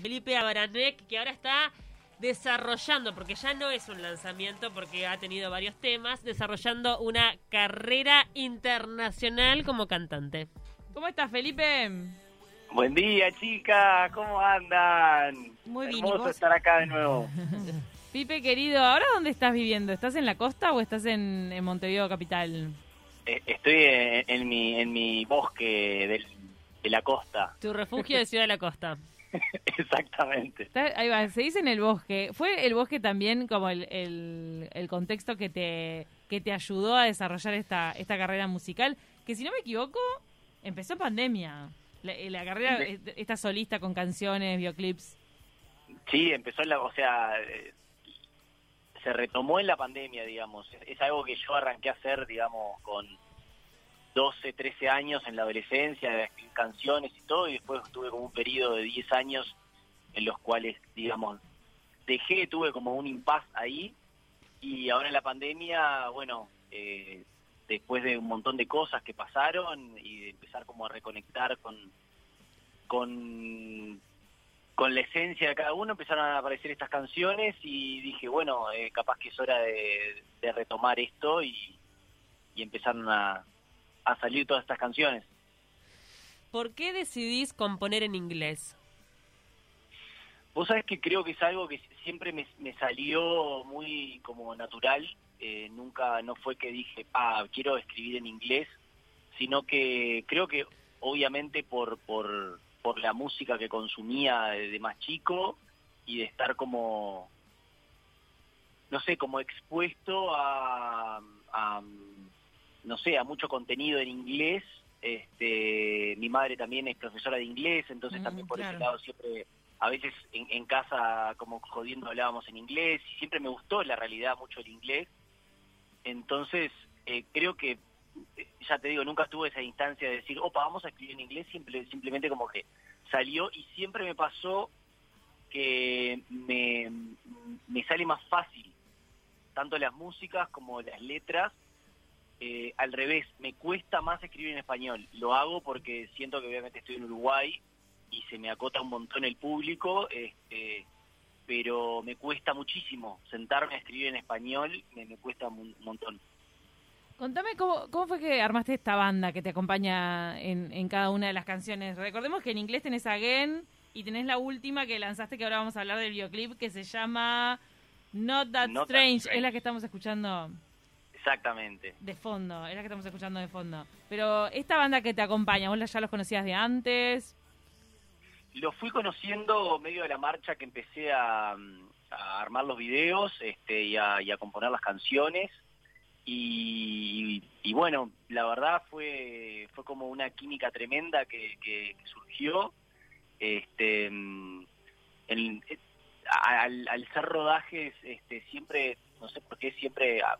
Felipe Abaranek, que ahora está desarrollando, porque ya no es un lanzamiento, porque ha tenido varios temas, desarrollando una carrera internacional como cantante. ¿Cómo estás, Felipe? Buen día, chicas, ¿cómo andan? Muy bien, ¿y Hermoso vos? estar acá de nuevo. Pipe, querido, ¿ahora dónde estás viviendo? ¿Estás en la costa o estás en, en Montevideo capital? Eh, Estoy en, en mi en mi bosque del- de la costa, Tu refugio de Ciudad de la Costa. exactamente. Ahí va, se dice en el bosque. ¿Fue el bosque también como el, el- el contexto que te, que te ayudó a desarrollar esta, esta carrera musical? Que si no me equivoco, empezó en pandemia. La, eh, la carrera, eh, esta solista con canciones, videoclips. Sí, empezó en la, o sea, eh, se retomó en la pandemia, digamos. Es algo que yo arranqué a hacer, digamos, con 12, 13 años en la adolescencia, de escribir canciones y todo, y después tuve como un periodo de 10 años en los cuales, digamos, dejé, tuve como un impas ahí, y ahora en la pandemia, bueno, eh, después de un montón de cosas que pasaron y de empezar como a reconectar con con con la esencia de cada uno empezaron a aparecer estas canciones y dije, bueno, eh, capaz que es hora de, retomar esto y, y empezaron a, a salir todas estas canciones. ¿Por qué decidís componer en inglés? Vos sabés que creo que es algo que siempre me, me salió muy como natural, eh, nunca, no fue que dije, ah, quiero escribir en inglés, sino que creo que obviamente por, por, por la música que consumía de, de más chico y de estar como, no sé, como expuesto a, a, no sé, a mucho contenido en inglés. Este, mi madre también es profesora de inglés, entonces Mm, también por ese lado siempre, a veces en, en casa como jodiendo hablábamos en inglés y siempre me gustó la realidad mucho el inglés. Entonces eh, creo que eh, ya te digo, nunca tuve esa instancia de decir, opa, vamos a escribir en inglés, simple, simplemente como que salió y siempre me pasó que me, me sale más fácil, tanto las músicas como las letras, eh, al revés, me cuesta más escribir en español. Lo hago porque siento que obviamente estoy en Uruguay y se me acota un montón el público, este, pero me cuesta muchísimo sentarme a escribir en español, me, me cuesta un montón. Contame cómo, cómo fue que armaste esta banda que te acompaña en, en cada una de las canciones. Recordemos que en inglés tenés Again y tenés la última que lanzaste, que ahora vamos a hablar del videoclip, que se llama Not That, Not That Strange. Strange. Es la que estamos escuchando Exactamente. de fondo, es la que estamos escuchando de fondo. Pero esta banda que te acompaña, ¿vos ya los conocías de antes? Lo fui conociendo medio de la marcha que empecé a, a armar los videos este, y, a, y a componer las canciones. Y, y bueno, la verdad fue fue como una química tremenda que, que- que surgió. Este, eh, al, al ser rodajes, este, siempre, no sé por qué, siempre ah,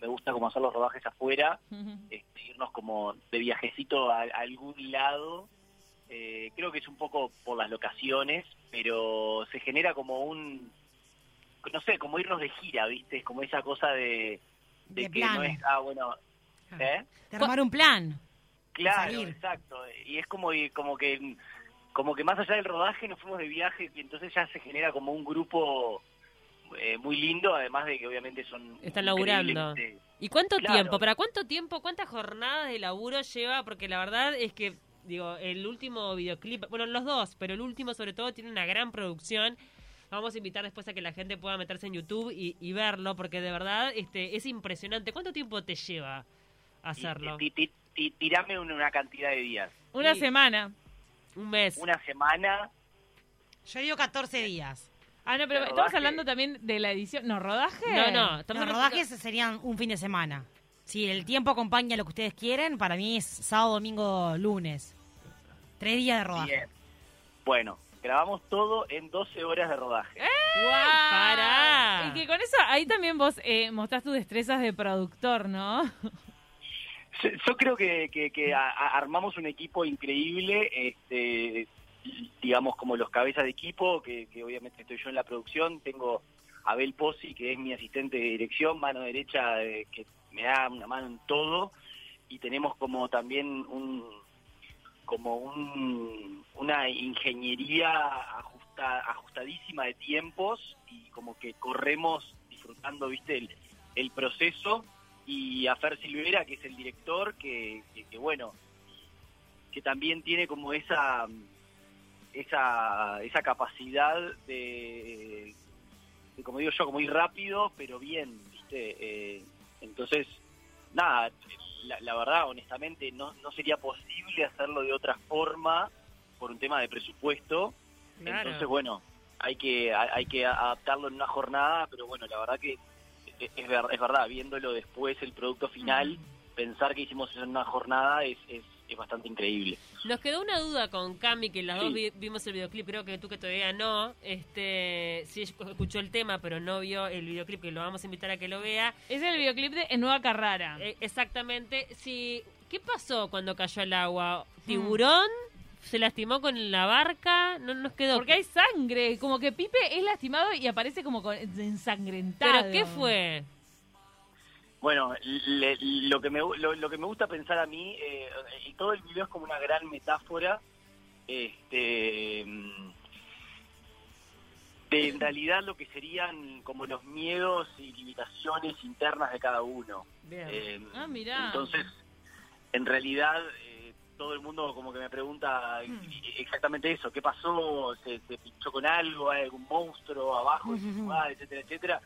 me gusta como hacer los rodajes afuera este, irnos como de viajecito a, a algún lado. Eh, creo que es un poco por las locaciones, pero se genera como un, no sé, como irnos de gira, ¿viste? Como esa cosa de, de, De que plan. no es, ah, bueno, ¿eh? De armar un plan. Claro, exacto. Y es como, como que como que más allá del rodaje nos fuimos de viaje y entonces ya se genera como un grupo eh, muy lindo, además de que obviamente son Están laburando. ¿Y cuánto Claro. tiempo? ¿Para cuánto tiempo, cuántas jornadas de laburo lleva? Porque la verdad es que, digo, el último videoclip, bueno, los dos, pero el último sobre todo tiene una gran producción. Vamos a invitar después a que la gente pueda meterse en YouTube y, y verlo, porque de verdad este es impresionante. ¿Cuánto tiempo te lleva hacerlo? Y- ti- ti- ti- tirame una, una cantidad de días. Una Sí. semana. Un mes. Una semana, Yo digo 14 días. Ah, no, pero estamos rodaje. hablando también de la edición. No, rodaje. No, no, estamos Los rodajes serían un fin de semana. Si el tiempo acompaña lo que ustedes quieren, para mí es sábado, domingo, lunes. Tres días de rodaje. bien. Bueno, grabamos todo en 12 horas de rodaje. ¡Guau! Pará. Y que con eso, ahí también vos eh, mostrás tus destrezas de productor, ¿no? Yo- Yo creo que, que- que a- a- armamos un equipo increíble, este, digamos como los cabezas de equipo, que, que obviamente estoy yo en la producción, tengo a Abel Pozzi, que es mi asistente de dirección, mano derecha, eh, que me da una mano en todo, y tenemos como también un como un, una ingeniería ajusta, ajustadísima de tiempos y como que corremos disfrutando, viste, el, el proceso y a Fer Silvera, que es el director, que, que, que bueno, que también tiene como esa esa, esa capacidad de, de, como digo yo, como ir rápido, pero bien, ¿viste? Eh, entonces, nada, la, la verdad, honestamente, no, no sería posible hacerlo de otra forma por un tema de presupuesto. Claro. Entonces, bueno, hay que hay que adaptarlo en una jornada, pero bueno, la verdad que es, es es verdad, viéndolo después, el producto final, pensar que hicimos eso en una jornada es, es, es bastante increíble. Nos quedó una duda con Cami, que las Sí. dos vi- vimos el videoclip, creo que tú que todavía no, este, sí escuchó el tema, pero no vio el videoclip, que lo vamos a invitar a que lo vea. Es el videoclip de En Nueva Carrara. Eh, exactamente, si, ¿qué pasó cuando cayó al agua? ¿Tiburón? ¿Se lastimó con la barca? No nos quedó. Porque hay sangre, como que Pipe es lastimado y aparece como con- ensangrentado. ¿Pero qué fue? Bueno, le- lo, que me, lo, lo que me gusta pensar a mí, eh, y todo el video es como una gran metáfora, este, de en realidad lo que serían como los miedos y limitaciones internas de cada uno. Bien. Eh, Ah, mirá. Entonces, en realidad, eh, todo el mundo como que me pregunta Hmm. exactamente eso, ¿qué pasó? ¿Se, se pinchó con algo? ¿Hay algún monstruo abajo Ujú. lugar, etcétera, etcétera?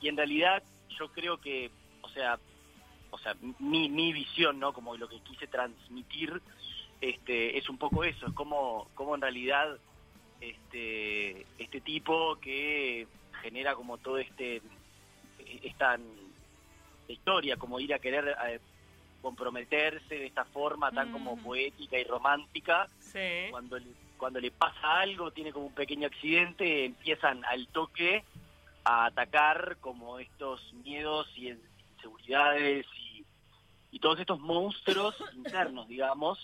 Y en realidad, yo creo que, o sea, o sea, mi, mi visión, ¿no? Como lo que quise transmitir, este, es un poco eso, es como, como en realidad este, este tipo que genera como todo este, esta historia, como ir a querer eh, comprometerse de esta forma tan como Mm. poética y romántica, Sí. cuando le, cuando le pasa algo, tiene como un pequeño accidente, empiezan al toque a atacar como estos miedos y inseguridades y, y todos estos monstruos internos, digamos,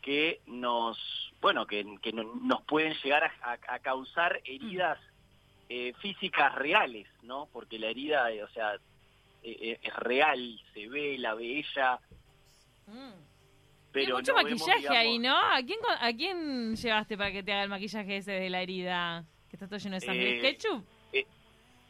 que nos, bueno, que, que no- nos pueden llegar a, a- a causar heridas eh, físicas reales, ¿no? Porque la herida, eh, o sea, eh, eh, es real, se ve, la ve ella, Mm. pero Tiene mucho no vemos, maquillaje digamos, ahí, ¿no? ¿A quién, ¿A quién llevaste para que te haga el maquillaje ese de la herida? Que está todo lleno de sangre. Eh, ¿Ketchup?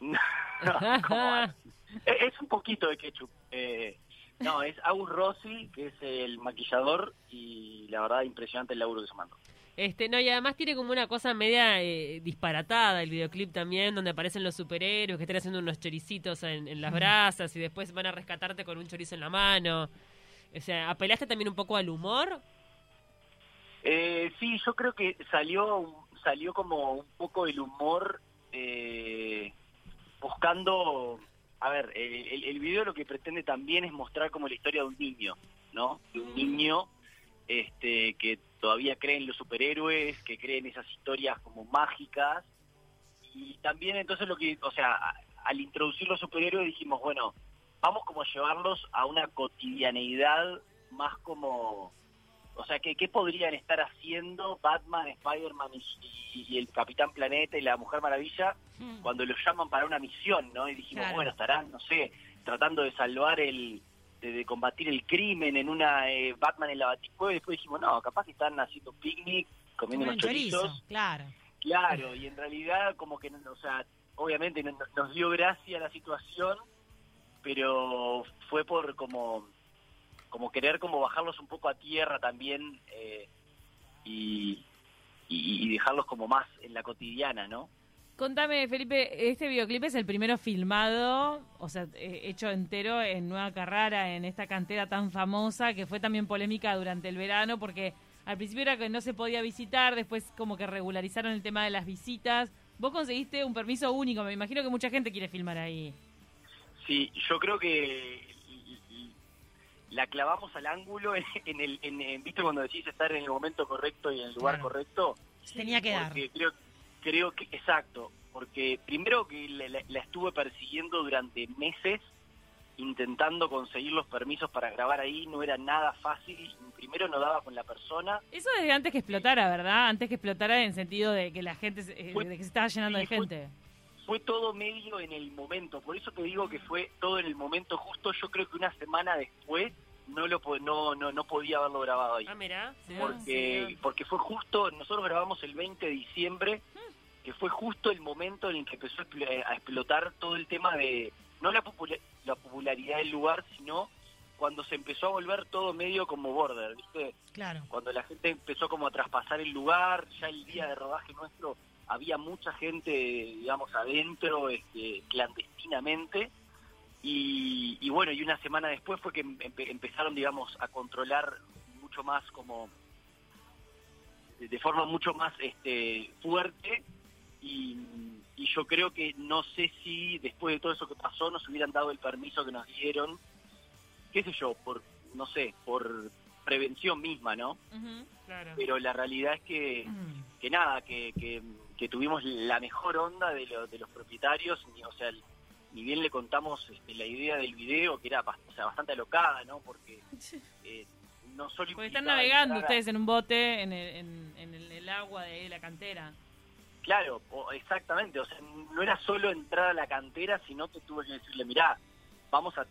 No, ¿cómo? Eh, es un poquito de ketchup. Eh, no, es Agus Rossi, que es el maquillador, y la verdad impresionante el laburo que se mandó. Este, no, y además tiene como una cosa media eh, disparatada el videoclip también, donde aparecen los superhéroes que están haciendo unos choricitos en, en las brasas y después van a rescatarte con un chorizo en la mano. O sea, ¿apelaste también un poco al humor? Eh, sí, yo creo que salió salió como un poco el humor eh, buscando, a ver, el, el- el video lo que pretende también es mostrar como la historia de un niño, ¿no? De un niño este, que todavía cree en los superhéroes, que cree en esas historias como mágicas y también entonces lo que, o sea, al introducir los superhéroes dijimos, bueno, vamos como a llevarlos a una cotidianeidad más como o sea, ¿qué, qué podrían estar haciendo Batman, Spider-Man y, el Capitán Planeta y la Mujer Maravilla Mm. cuando los llaman para una misión, ¿no? Y dijimos, Claro. bueno, estarán, no sé, tratando de salvar el, de, de combatir el crimen en una eh, Batman en la Baticueva y después dijimos, no, capaz que están haciendo picnic, comiendo unos chorizo, chorizos. claro. Claro, y en realidad como que, o sea, obviamente no- no- nos dio gracia la situación, pero fue por como como querer como bajarlos un poco a tierra también eh, y, y, y dejarlos como más en la cotidiana, ¿no? Contame, Felipe, este videoclip es el primero filmado, o sea, eh, hecho entero en Nueva Carrara, en esta cantera tan famosa, que fue también polémica durante el verano, porque al principio era que no se podía visitar, después como que regularizaron el tema de las visitas. Vos conseguiste un permiso único, me imagino que mucha gente quiere filmar ahí. Sí, yo creo que la clavamos al ángulo en, en el, en, en- ¿viste cuando decís estar en el momento correcto y en el lugar Claro. correcto? Se tenía que dar. Porque creo, creo que, exacto, porque primero que la, la- la estuve persiguiendo durante meses, intentando conseguir los permisos para grabar ahí, no era nada fácil, primero no daba con la persona, Eso desde antes que explotara, ¿verdad? Antes que explotara en sentido de que la gente, se- eh, Fue- de que se estaba llenando sí, de fue- gente. fue todo medio en el momento, por eso te digo que fue todo en el momento justo, yo creo que una semana después no lo po- no, no, no podía haberlo grabado ahí. Ah, mirá. porque porque fue justo, nosotros grabamos el 20 de diciembre que fue justo el momento en el que empezó a eh, a explotar todo el tema de, no la, popula- la popularidad del lugar, sino cuando se empezó a volver todo medio como border, ¿viste? Claro. Cuando la gente empezó como a traspasar el lugar, ya el día de rodaje nuestro había mucha gente, digamos, adentro, este, clandestinamente, y, y bueno, y una semana después fue que empe- empezaron, digamos, a controlar mucho más como de- forma mucho más este, fuerte y, y yo creo que no sé si después de todo eso que pasó nos hubieran dado el permiso que nos dieron, qué sé yo, por, no sé, por prevención misma, ¿no? Claro. Pero la realidad es que, Mm. que nada, que, que, que tuvimos la mejor onda de, lo- de los propietarios, ni- o sea, ni bien le contamos este, la idea del video, que era o sea, bastante alocada, ¿no? Porque eh, no solo Porque están navegando ustedes en un bote en el, en, en el, el agua de la cantera. Claro, exactamente. O sea, no era solo entrar a la cantera, sino que tuve que decirle, mirá, vamos a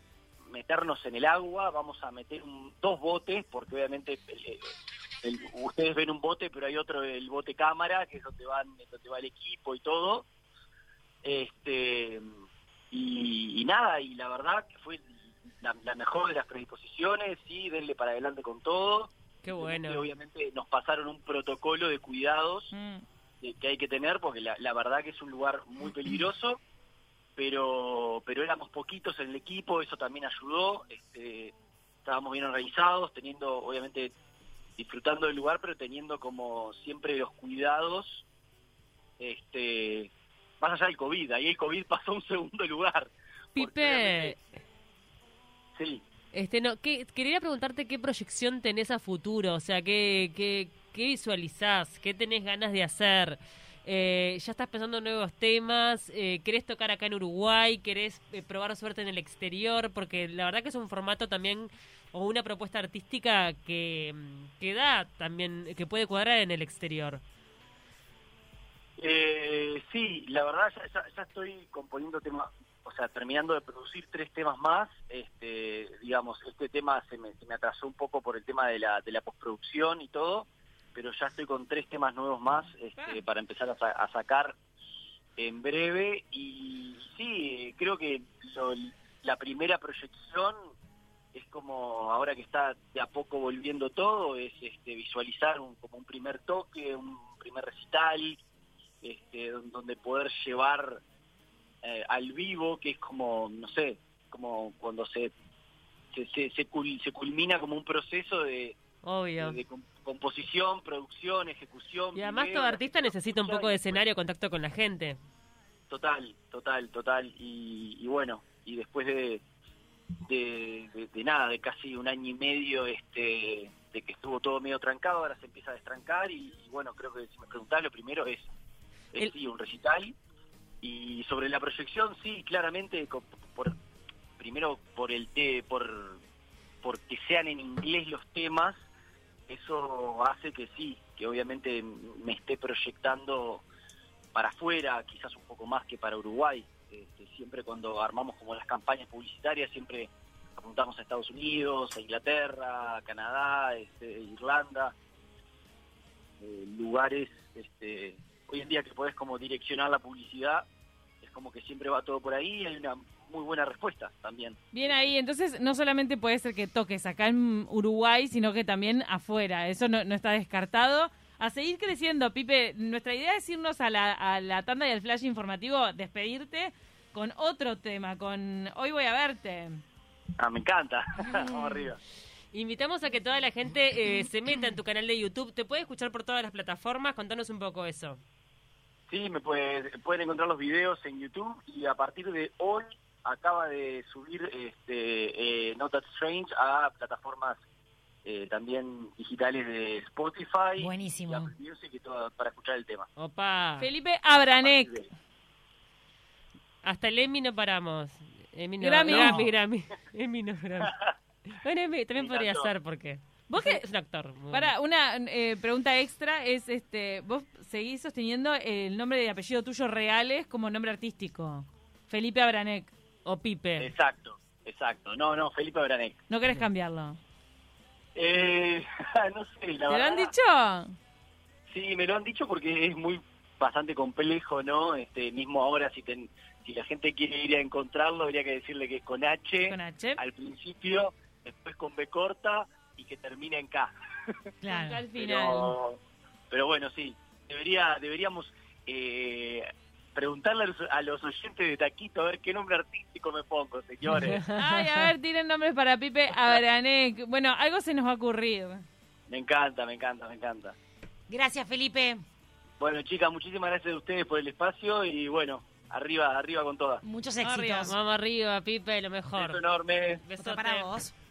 meternos en el agua, vamos a meter un- dos botes, porque obviamente el- el- ustedes ven un bote, pero hay otro, el bote cámara, que es donde, van, donde va el equipo y todo. Este y, y nada, y la verdad que fue la, la mejor de las predisposiciones, sí, denle para adelante con todo. Qué bueno. Obviamente nos pasaron un protocolo de cuidados Mm. que, que hay que tener porque la, la verdad que es un lugar muy peligroso pero pero éramos poquitos en el equipo eso también ayudó este, estábamos bien organizados teniendo obviamente disfrutando del lugar pero teniendo como siempre los cuidados este más allá del covid ahí el covid pasó a un segundo lugar Pipe, sí este, no, ¿qué, quería preguntarte qué proyección tenés a futuro, o sea, qué, qué, qué visualizás, qué tenés ganas de hacer. Eh, ¿Ya estás pensando en nuevos temas? Eh, ¿Querés tocar acá en Uruguay? ¿Querés eh, probar suerte en el exterior? Porque la verdad que es un formato también o una propuesta artística que, que da también, que puede cuadrar en el exterior. Eh, sí, la verdad ya, ya- ya estoy componiendo temas, o sea, terminando de producir tres temas más. Este, digamos, este tema se me, se me atrasó un poco por el tema de la, de la postproducción y todo, pero ya estoy con tres temas nuevos más este, para empezar a, a sacar en breve. Y sí, creo que lo- la primera proyección es como ahora que está de a poco volviendo todo, es este, visualizar un, como un primer toque, un primer recital, este, don- donde poder llevar eh, al vivo, que es como, no sé, como cuando se se, se, se cul- se culmina como un proceso de, Obvio. de- de com- composición, producción, ejecución. Y además video, todo artista necesita un poco de escenario, contacto con la gente. Total, total, total. Y, y bueno, y después de, de, de- de nada, de casi un año y medio este de que estuvo todo medio trancado, ahora se empieza a destrancar y, y bueno, creo que si me preguntás, lo primero es, es El- sí, un recital. Y sobre la proyección, sí, claramente, por, primero por el té, por porque sean en inglés los temas, eso hace que sí, que obviamente me esté proyectando para afuera, quizás un poco más que para Uruguay. Este, siempre cuando armamos como las campañas publicitarias, siempre apuntamos a Estados Unidos, a Inglaterra, a Canadá, este, Irlanda, eh, lugares, este, hoy en día que podés como direccionar la publicidad, es como que siempre va todo por ahí y hay una muy buena respuesta también. Bien ahí, entonces no solamente puede ser que toques acá en Uruguay, sino que también afuera. Eso no, no está descartado. A seguir creciendo, Pipe. Nuestra idea es irnos a la, a la tanda y al flash informativo, despedirte con otro tema, con Hoy voy a verte. Ah, me encanta. Vamos arriba. Invitamos a que toda la gente eh, se meta en tu canal de YouTube. ¿Te puede escuchar por todas las plataformas? Contanos un poco eso. Sí, me puede- pueden encontrar los videos en YouTube y a partir de hoy acaba de subir este eh, Not That Strange a plataformas eh, también digitales de Spotify, Buenísimo. y Apple Music y todo para escuchar el tema. Opa. Felipe Abranek. Hasta el Emmy no paramos. Emmy no, Grammy. Grammy, Grammy. Emmy no, Grammy. Bueno, Emmy también podría ser porque ¿Vos es, qué- es un actor. Para una eh, pregunta extra es este, vos seguís sosteniendo el nombre y apellido tuyo reales como nombre artístico. Felipe Abranek. O Pipe. Exacto, exacto. No, no, Felipe Branek. ¿No querés cambiarlo? Eh, no sé, la ¿Te lo verdad. han dicho? Sí, me lo han dicho porque es muy bastante complejo, ¿no? Este, mismo ahora si ten- si la gente quiere ir a encontrarlo, habría que decirle que es con H, Con H. al principio, después con B corta y que termine en K. Claro. Al final. Pero, pero bueno, sí, debería deberíamos eh, preguntarle a los, a los oyentes de Taquito a ver qué nombre artístico me pongo, señores. Ay, a ver, tiren nombres para Pipe Abranek. Bueno, algo se nos va a ocurrir. me encanta, me encanta, me encanta. Gracias, Felipe. Bueno, chicas, muchísimas gracias a ustedes por el espacio y bueno, arriba, arriba con todas. Muchos Arriba, éxitos. Vamos arriba, Pipe, lo mejor. Un beso enorme. Besote. para vos.